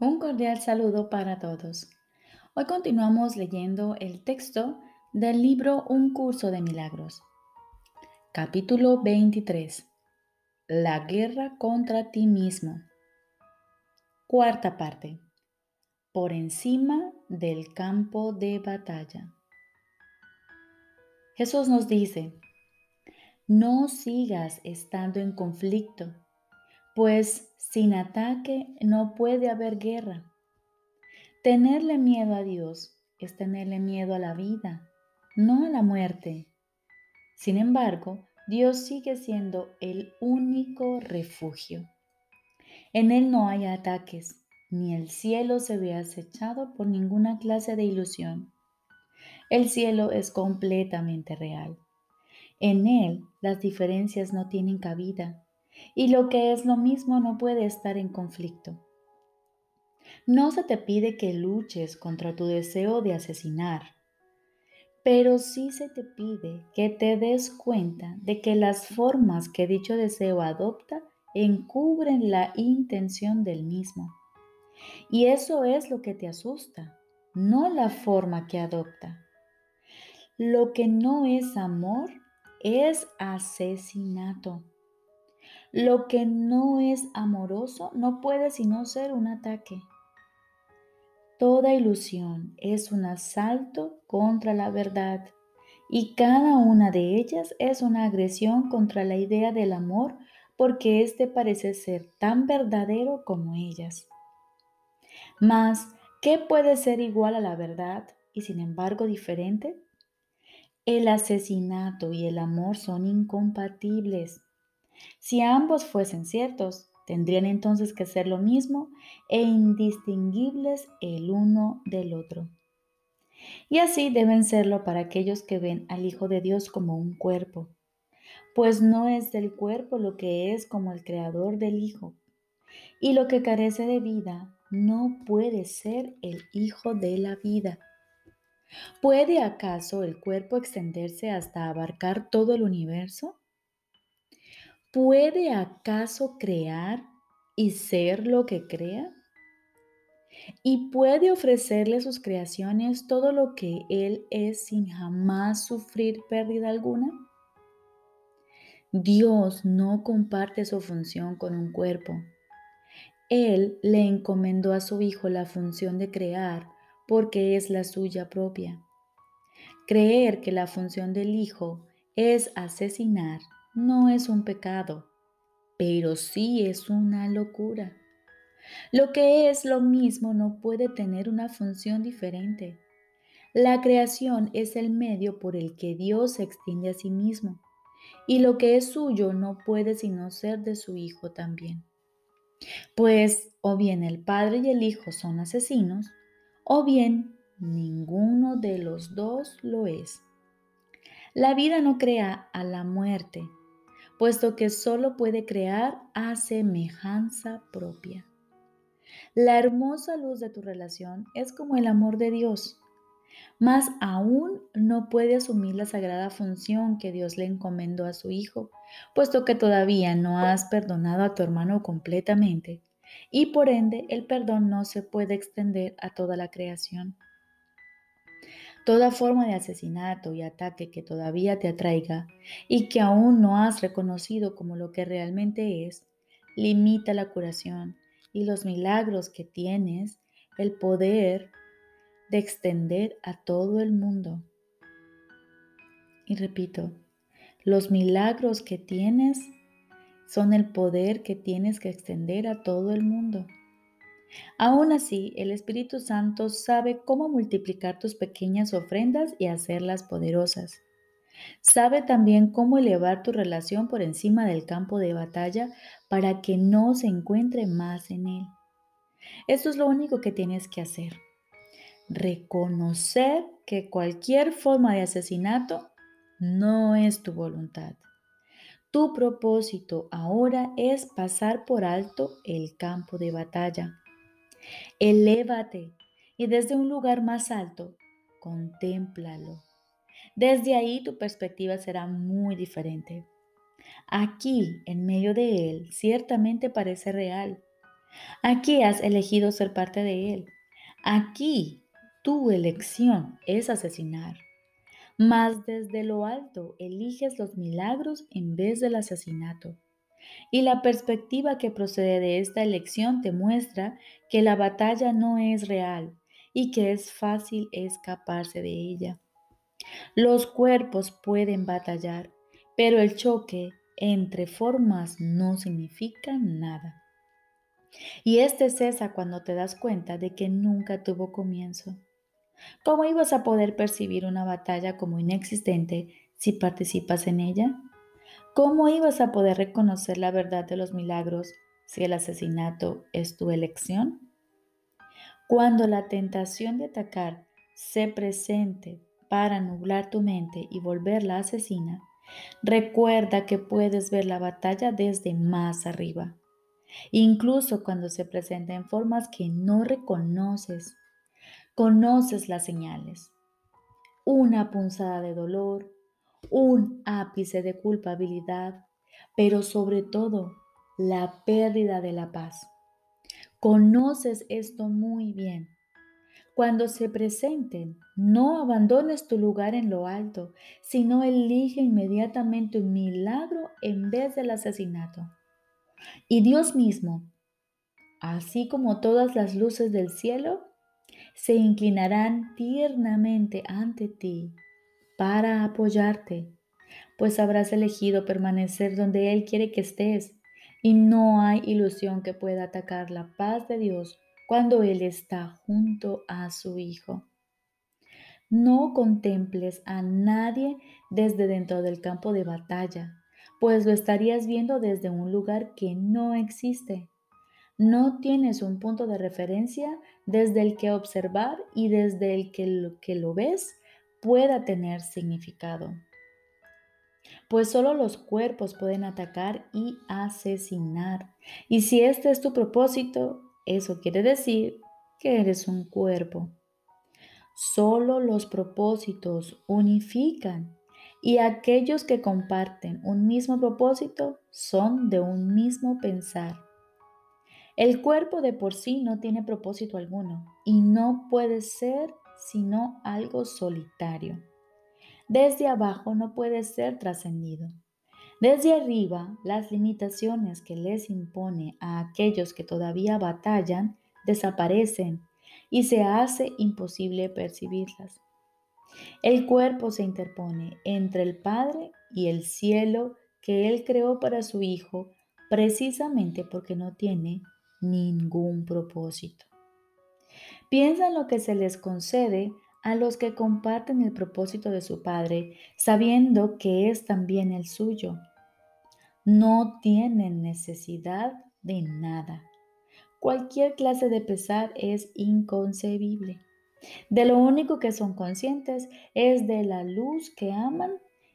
Un cordial saludo para todos. Hoy continuamos leyendo el texto del libro Un curso de milagros. Capítulo 23. La guerra contra ti mismo. Cuarta parte. Por encima del campo de batalla. Jesús nos dice, no sigas estando en conflicto pues sin ataque no puede haber guerra. Tenerle miedo a Dios es tenerle miedo a la vida, no a la muerte. Sin embargo, Dios sigue siendo el único refugio. En Él no hay ataques, ni el cielo se ve acechado por ninguna clase de ilusión. El cielo es completamente real. En Él las diferencias no tienen cabida y lo que es lo mismo no puede estar en conflicto. No se te pide que luches contra tu deseo de asesinar, pero sí se te pide que te des cuenta de que las formas que dicho deseo adopta encubren la intención del mismo. Y eso es lo que te asusta, no la forma que adopta. Lo que no es amor es asesinato. Lo que no es amoroso no puede sino ser un ataque. Toda ilusión es un asalto contra la verdad y cada una de ellas es una agresión contra la idea del amor porque éste parece ser tan verdadero como ellas. Mas, ¿qué puede ser igual a la verdad y sin embargo diferente? El asesinato y el amor son incompatibles. Si ambos fuesen ciertos, tendrían entonces que ser lo mismo e indistinguibles el uno del otro. Y así deben serlo para aquellos que ven al Hijo de Dios como un cuerpo, pues no es del cuerpo lo que es como el creador del Hijo, y lo que carece de vida no puede ser el Hijo de la vida. ¿Puede acaso el cuerpo extenderse hasta abarcar todo el universo? ¿Puede acaso crear y ser lo que crea? ¿Y puede ofrecerle sus creaciones todo lo que Él es sin jamás sufrir pérdida alguna? Dios no comparte su función con un cuerpo. Él le encomendó a su Hijo la función de crear porque es la suya propia. Creer que la función del Hijo es asesinar no es un pecado, pero sí es una locura. Lo que es lo mismo no puede tener una función diferente. La creación es el medio por el que Dios se extiende a sí mismo, y lo que es suyo no puede sino ser de su Hijo también. Pues o bien el Padre y el Hijo son asesinos, o bien ninguno de los dos lo es. La vida no crea a la muerte, puesto que solo puede crear a semejanza propia. La hermosa luz de tu relación es como el amor de Dios, mas aún no puede asumir la sagrada función que Dios le encomendó a su Hijo, puesto que todavía no has perdonado a tu hermano completamente, y por ende el perdón no se puede extender a toda la creación. Toda forma de asesinato y ataque que todavía te atraiga y que aún no has reconocido como lo que realmente es, limita la curación y los milagros que tienes el poder de extender a todo el mundo. Y repito, los milagros que tienes son el poder que tienes que extender a todo el mundo. Aún así, el Espíritu Santo sabe cómo multiplicar tus pequeñas ofrendas y hacerlas poderosas. Sabe también cómo elevar tu relación por encima del campo de batalla para que no se encuentre más en él. Esto es lo único que tienes que hacer. Reconocer que cualquier forma de asesinato no es tu voluntad. Tu propósito ahora es pasar por alto el campo de batalla Elévate y desde un lugar más alto, contémplalo. Desde ahí tu perspectiva será muy diferente. Aquí, en medio de él, ciertamente parece real, Aquí has elegido ser parte de Él. Aquí tu elección es asesinar. Mas desde lo alto eliges los milagros en vez del asesinato. Y la perspectiva que procede de esta elección te muestra que la batalla no es real y que es fácil escaparse de ella. Los cuerpos pueden batallar, pero el choque entre formas no significa nada. Y este cesa cuando te das cuenta de que nunca tuvo comienzo. ¿Cómo ibas a poder percibir una batalla como inexistente si participas en ella? ¿Cómo ibas a poder reconocer la verdad de los milagros si el asesinato es tu elección? Cuando la tentación de atacar se presente para nublar tu mente y volverla asesina, recuerda que puedes ver la batalla desde más arriba, incluso cuando se presenta en formas que no reconoces. Conoces las señales. Una punzada de dolor, un ápice de culpabilidad, pero sobre todo la pérdida de la paz. Conoces esto muy bien. Cuando se presenten, no abandones tu lugar en lo alto, sino elige inmediatamente un milagro en vez del asesinato. Y Dios mismo, así como todas las luces del cielo, se inclinarán tiernamente ante ti para apoyarte, pues habrás elegido permanecer donde Él quiere que estés y no hay ilusión que pueda atacar la paz de Dios cuando Él está junto a su Hijo. No contemples a nadie desde dentro del campo de batalla, pues lo estarías viendo desde un lugar que no existe. No tienes un punto de referencia desde el que observar y desde el que lo, que lo ves pueda tener significado. Pues solo los cuerpos pueden atacar y asesinar. Y si este es tu propósito, eso quiere decir que eres un cuerpo. Solo los propósitos unifican y aquellos que comparten un mismo propósito son de un mismo pensar. El cuerpo de por sí no tiene propósito alguno y no puede ser sino algo solitario. Desde abajo no puede ser trascendido. Desde arriba, las limitaciones que les impone a aquellos que todavía batallan desaparecen y se hace imposible percibirlas. El cuerpo se interpone entre el Padre y el cielo que Él creó para su Hijo precisamente porque no tiene ningún propósito. Piensa en lo que se les concede a los que comparten el propósito de su Padre, sabiendo que es también el suyo. No tienen necesidad de nada. Cualquier clase de pesar es inconcebible. De lo único que son conscientes es de la luz que aman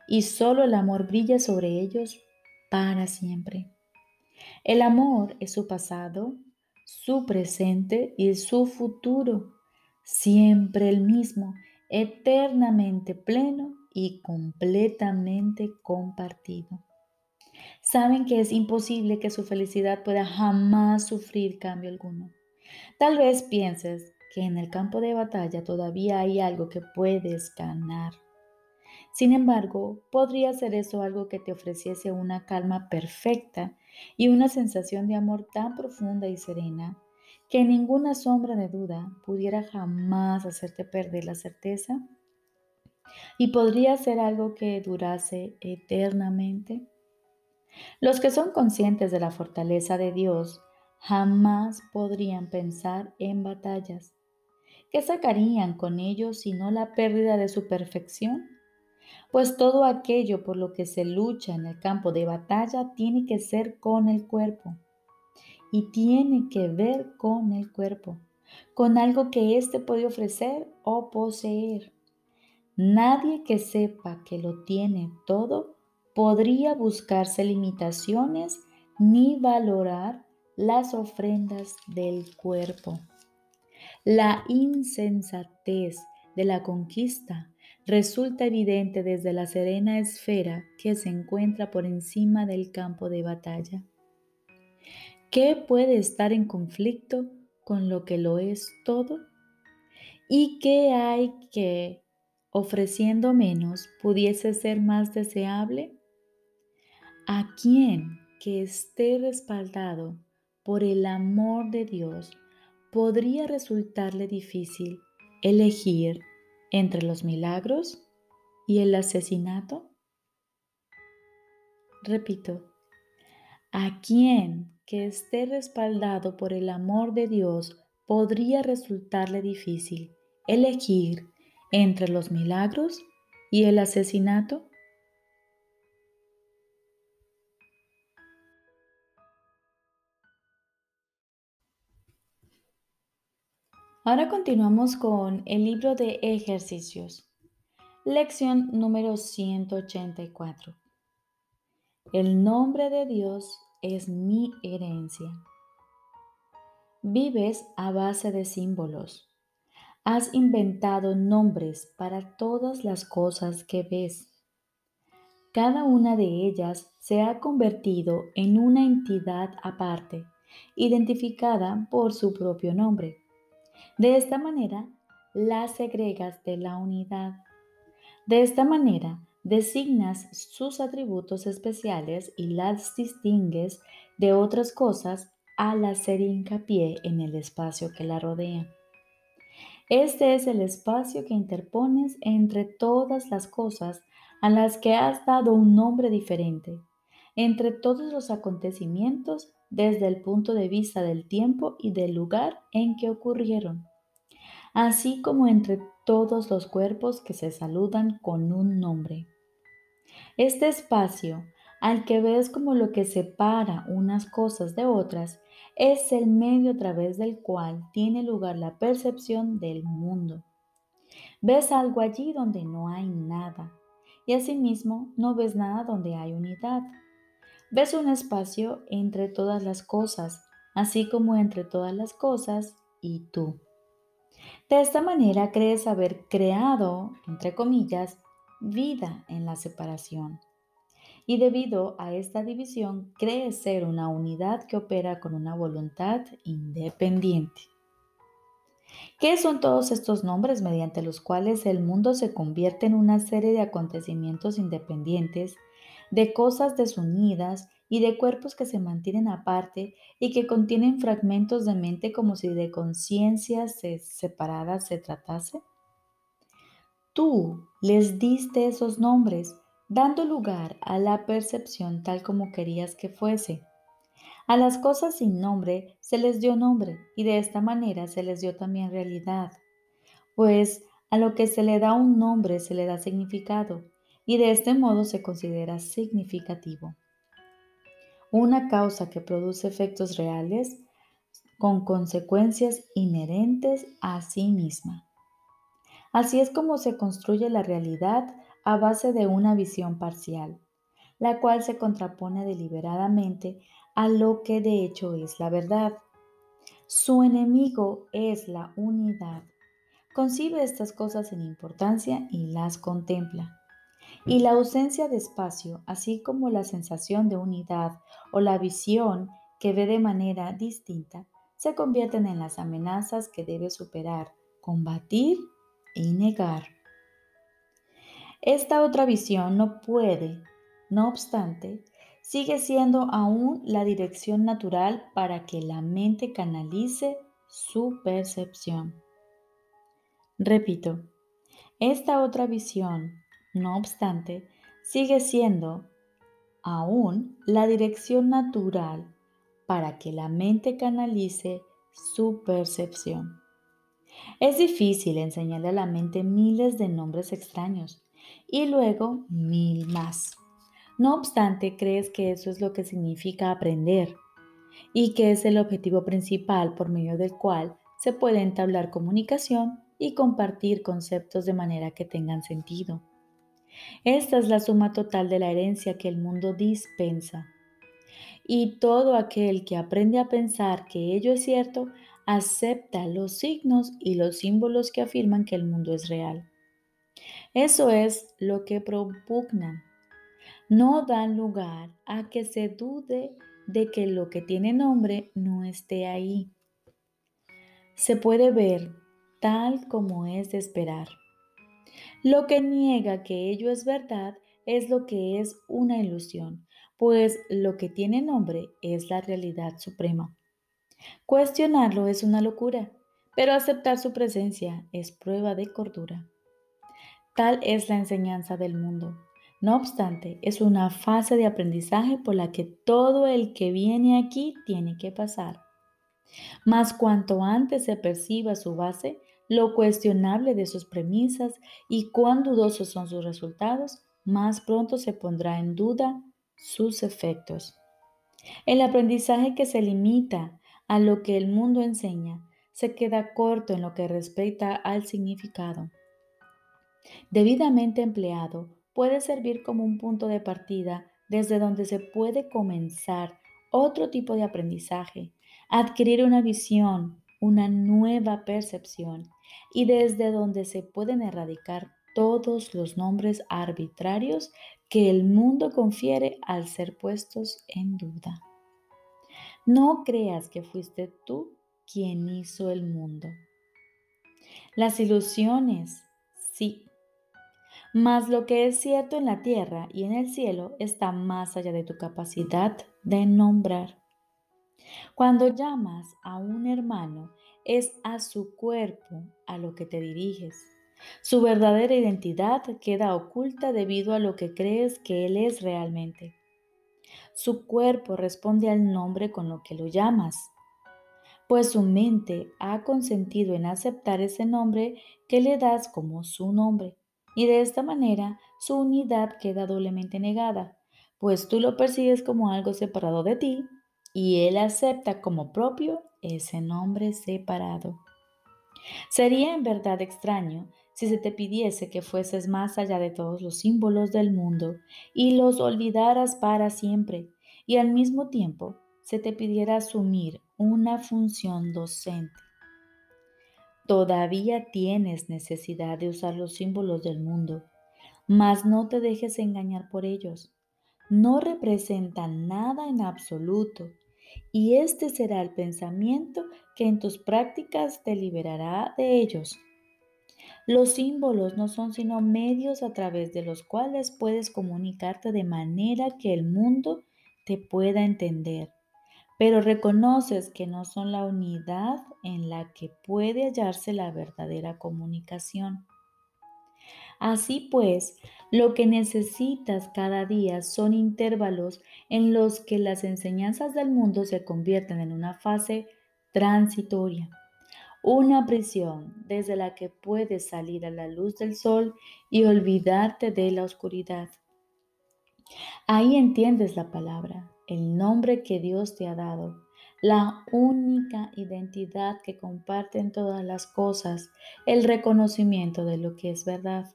y solo el amor brilla sobre ellos para siempre. El amor es su pasado, su presente y su futuro, siempre el mismo, eternamente pleno y completamente compartido. Saben que es imposible que su felicidad pueda jamás sufrir cambio alguno. Tal vez pienses que en el campo de batalla todavía hay algo que puedes ganar. Sin embargo, podría ser eso algo que te ofreciese una calma perfecta y una sensación de amor tan profunda y serena que ninguna sombra de duda pudiera jamás hacerte perder la certeza y podría ser algo que durase eternamente. Los que son conscientes de la fortaleza de Dios jamás podrían pensar en batallas. ¿Qué sacarían con ellos sino la pérdida de su perfección? Pues todo aquello por lo que se lucha en el campo de batalla tiene que ser con el cuerpo y tiene que ver con el cuerpo, con algo que éste puede ofrecer o poseer. Nadie que sepa que lo tiene todo podría buscarse limitaciones ni valorar las ofrendas del cuerpo. La insensatez de la conquista resulta evidente desde la serena esfera que se encuentra por encima del campo de batalla. ¿Qué puede estar en conflicto con lo que lo es todo? ¿Y qué hay que, ofreciendo menos, pudiese ser más deseable? ¿A quién que esté respaldado por el amor de Dios podría resultarle difícil elegir entre los milagros y el asesinato? Repito, ¿a quién que esté respaldado por el amor de Dios podría resultarle difícil elegir entre los milagros y el asesinato? Ahora continuamos con el libro de ejercicios. Lección número 184. El nombre de Dios es mi herencia. Vives a base de símbolos. Has inventado nombres para todas las cosas que ves. Cada una de ellas se ha convertido en una entidad aparte, identificada por su propio nombre. De esta manera, las segregas de la unidad. De esta manera, designas sus atributos especiales y las distingues de otras cosas al hacer hincapié en el espacio que la rodea. Este es el espacio que interpones entre todas las cosas a las que has dado un nombre diferente, entre todos los acontecimientos desde el punto de vista del tiempo y del lugar en que ocurrieron, así como entre todos los cuerpos que se saludan con un nombre. Este espacio, al que ves como lo que separa unas cosas de otras, es el medio a través del cual tiene lugar la percepción del mundo. Ves algo allí donde no hay nada, y asimismo no ves nada donde hay unidad. Ves un espacio entre todas las cosas, así como entre todas las cosas y tú. De esta manera crees haber creado, entre comillas, vida en la separación. Y debido a esta división, crees ser una unidad que opera con una voluntad independiente. ¿Qué son todos estos nombres mediante los cuales el mundo se convierte en una serie de acontecimientos independientes de cosas desunidas y de cuerpos que se mantienen aparte y que contienen fragmentos de mente como si de conciencias separadas se tratase? Tú les diste esos nombres, dando lugar a la percepción tal como querías que fuese. A las cosas sin nombre se les dio nombre y de esta manera se les dio también realidad, pues a lo que se le da un nombre se le da significado y de este modo se considera significativo. Una causa que produce efectos reales con consecuencias inherentes a sí misma. Así es como se construye la realidad a base de una visión parcial, la cual se contrapone deliberadamente a lo que de hecho es la verdad. Su enemigo es la unidad. Concibe estas cosas en importancia y las contempla y la ausencia de espacio, así como la sensación de unidad o la visión que ve de manera distinta, se convierten en las amenazas que debe superar, combatir y negar. Esta otra visión no puede, no obstante, sigue siendo aún la dirección natural para que la mente canalice su percepción. Repito, esta otra visión no obstante, sigue siendo aún la dirección natural para que la mente canalice su percepción. Es difícil enseñarle a la mente miles de nombres extraños y luego mil más. No obstante, crees que eso es lo que significa aprender y que es el objetivo principal por medio del cual se puede entablar comunicación y compartir conceptos de manera que tengan sentido. Esta es la suma total de la herencia que el mundo dispensa. Y todo aquel que aprende a pensar que ello es cierto, acepta los signos y los símbolos que afirman que el mundo es real. Eso es lo que propugnan. No dan lugar a que se dude de que lo que tiene nombre no esté ahí. Se puede ver tal como es de esperar. Lo que niega que ello es verdad es lo que es una ilusión, pues lo que tiene nombre es la realidad suprema. Cuestionarlo es una locura, pero aceptar su presencia es prueba de cordura. Tal es la enseñanza del mundo. No obstante, es una fase de aprendizaje por la que todo el que viene aquí tiene que pasar. Mas cuanto antes se perciba su base, lo cuestionable de sus premisas y cuán dudosos son sus resultados, más pronto se pondrá en duda sus efectos. El aprendizaje que se limita a lo que el mundo enseña se queda corto en lo que respecta al significado. Debidamente empleado, puede servir como un punto de partida desde donde se puede comenzar otro tipo de aprendizaje, adquirir una visión, una nueva percepción y desde donde se pueden erradicar todos los nombres arbitrarios que el mundo confiere al ser puestos en duda. No creas que fuiste tú quien hizo el mundo. Las ilusiones, sí, mas lo que es cierto en la tierra y en el cielo está más allá de tu capacidad de nombrar. Cuando llamas a un hermano, es a su cuerpo a lo que te diriges. Su verdadera identidad queda oculta debido a lo que crees que Él es realmente. Su cuerpo responde al nombre con lo que lo llamas, pues su mente ha consentido en aceptar ese nombre que le das como su nombre, y de esta manera su unidad queda doblemente negada, pues tú lo persigues como algo separado de ti y Él acepta como propio ese nombre separado. Sería en verdad extraño si se te pidiese que fueses más allá de todos los símbolos del mundo y los olvidaras para siempre, y al mismo tiempo se te pidiera asumir una función docente. Todavía tienes necesidad de usar los símbolos del mundo, mas no te dejes engañar por ellos. No representan nada en absoluto y este será el pensamiento que en tus prácticas te liberará de ellos. Los símbolos no son sino medios a través de los cuales puedes comunicarte de manera que el mundo te pueda entender, pero reconoces que no son la unidad en la que puede hallarse la verdadera comunicación. Así pues, lo que necesitas cada día son intervalos en los que las enseñanzas del mundo se convierten en una fase transitoria, una prisión desde la que puedes salir a la luz del sol y olvidarte de la oscuridad. Ahí entiendes la palabra, el nombre que Dios te ha dado, la única identidad que comparten todas las cosas, el reconocimiento de lo que es verdad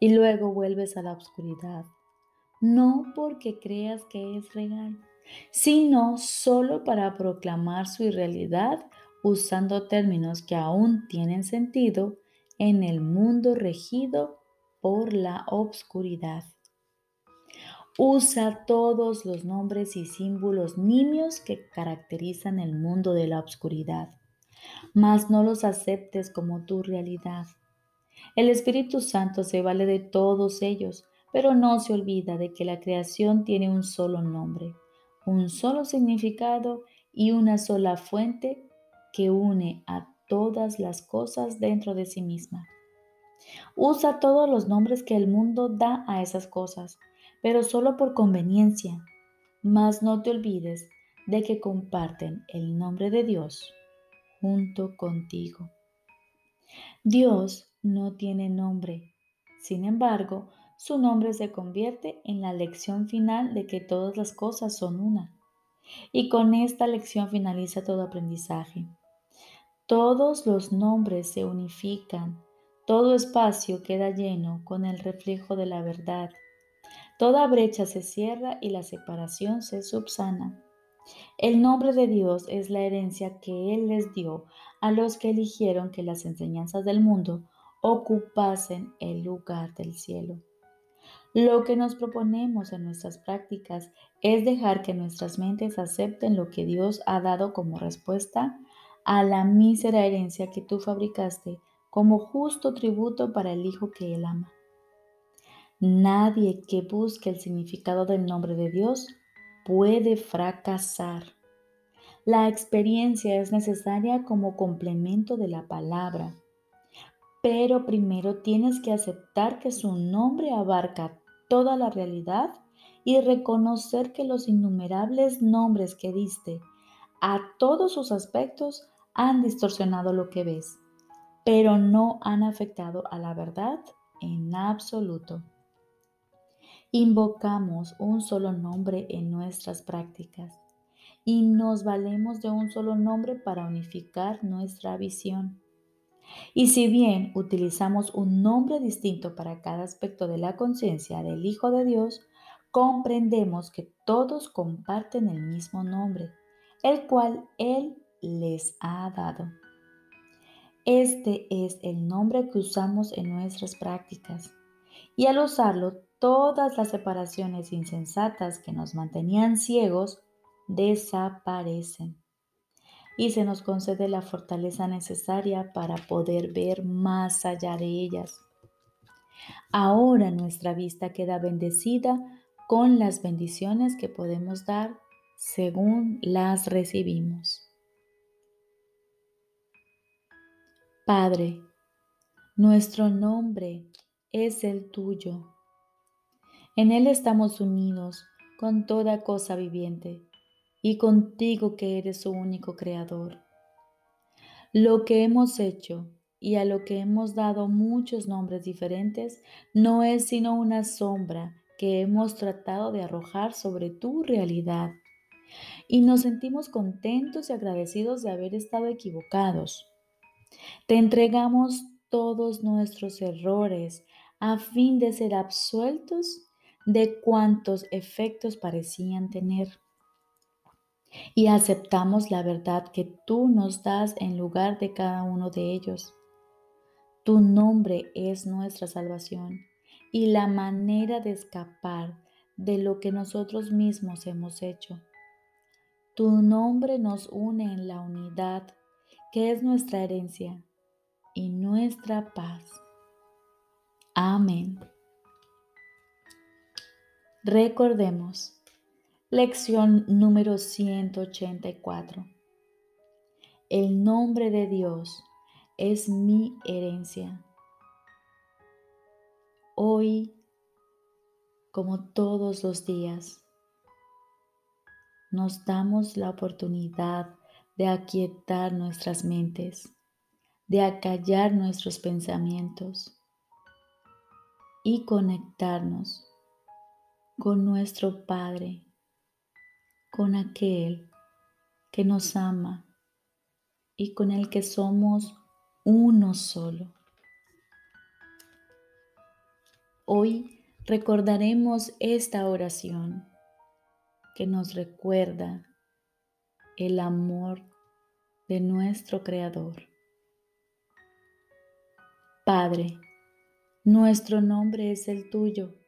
y luego vuelves a la oscuridad. No porque creas que es real, sino solo para proclamar su irrealidad usando términos que aún tienen sentido en el mundo regido por la obscuridad. Usa todos los nombres y símbolos nimios que caracterizan el mundo de la obscuridad, mas no los aceptes como tu realidad. El Espíritu Santo se vale de todos ellos, pero no se olvida de que la creación tiene un solo nombre, un solo significado y una sola fuente que une a todas las cosas dentro de sí misma. Usa todos los nombres que el mundo da a esas cosas, pero solo por conveniencia. Mas no te olvides de que comparten el nombre de Dios junto contigo. Dios no tiene nombre. Sin embargo, su nombre se convierte en la lección final de que todas las cosas son una. Y con esta lección finaliza todo aprendizaje. Todos los nombres se unifican, todo espacio queda lleno con el reflejo de la verdad. Toda brecha se cierra y la separación se subsana. El nombre de Dios es la herencia que Él les dio a los que eligieron que las enseñanzas del mundo ocupasen el lugar del cielo. Lo que nos proponemos en nuestras prácticas es dejar que nuestras mentes acepten lo que Dios ha dado como respuesta a la mísera herencia que tú fabricaste como justo tributo para el Hijo que Él ama. Nadie que busque el significado del nombre de Dios puede fracasar. La experiencia es necesaria como complemento de la palabra, pero primero tienes que aceptar que su nombre abarca toda la realidad y reconocer que los innumerables nombres que diste a todos sus aspectos han distorsionado lo que ves, pero no han afectado a la verdad en absoluto. Invocamos un solo nombre en nuestras prácticas y nos valemos de un solo nombre para unificar nuestra visión. Y si bien utilizamos un nombre distinto para cada aspecto de la conciencia del Hijo de Dios, comprendemos que todos comparten el mismo nombre, el cual Él les ha dado. Este es el nombre que usamos en nuestras prácticas y al usarlo todas las separaciones insensatas que nos mantenían ciegos desaparecen y se nos concede la fortaleza necesaria para poder ver más allá de ellas. Ahora nuestra vista queda bendecida con las bendiciones que podemos dar según las recibimos. Padre, nuestro nombre es el tuyo. En Él estamos unidos con toda cosa viviente y contigo que eres su único creador. Lo que hemos hecho y a lo que hemos dado muchos nombres diferentes no es sino una sombra que hemos tratado de arrojar sobre tu realidad. Y nos sentimos contentos y agradecidos de haber estado equivocados. Te entregamos todos nuestros errores a fin de ser absueltos de cuantos efectos parecían tener y aceptamos la verdad que tú nos das en lugar de cada uno de ellos. Tu nombre es nuestra salvación y la manera de escapar de lo que nosotros mismos hemos hecho. Tu nombre nos une en la unidad que es nuestra herencia y nuestra paz. Amén. Recordemos Lección número 184. El nombre de Dios es mi herencia. Hoy, como todos los días, nos damos la oportunidad de aquietar nuestras mentes, de acallar nuestros pensamientos y conectarnos con nuestro Padre con aquel que nos ama y con el que somos uno solo. Hoy recordaremos esta oración que nos recuerda el amor de nuestro Creador. Padre, nuestro nombre es el tuyo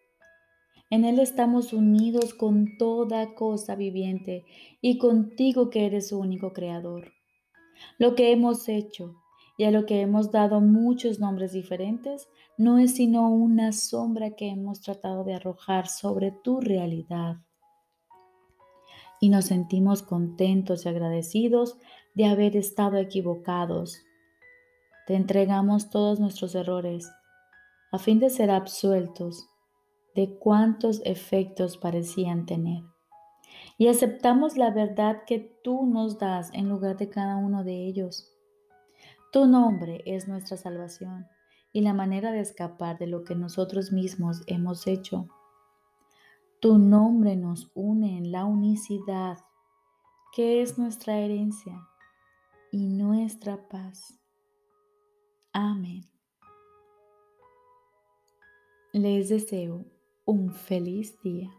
en Él estamos unidos con toda cosa viviente y contigo que eres su único creador. Lo que hemos hecho y a lo que hemos dado muchos nombres diferentes no es sino una sombra que hemos tratado de arrojar sobre tu realidad. Y nos sentimos contentos y agradecidos de haber estado equivocados. Te entregamos todos nuestros errores a fin de ser absueltos de cuántos efectos parecían tener. Y aceptamos la verdad que tú nos das en lugar de cada uno de ellos. Tu nombre es nuestra salvación y la manera de escapar de lo que nosotros mismos hemos hecho. Tu nombre nos une en la unicidad, que es nuestra herencia y nuestra paz. Amén. Les deseo un feliz día.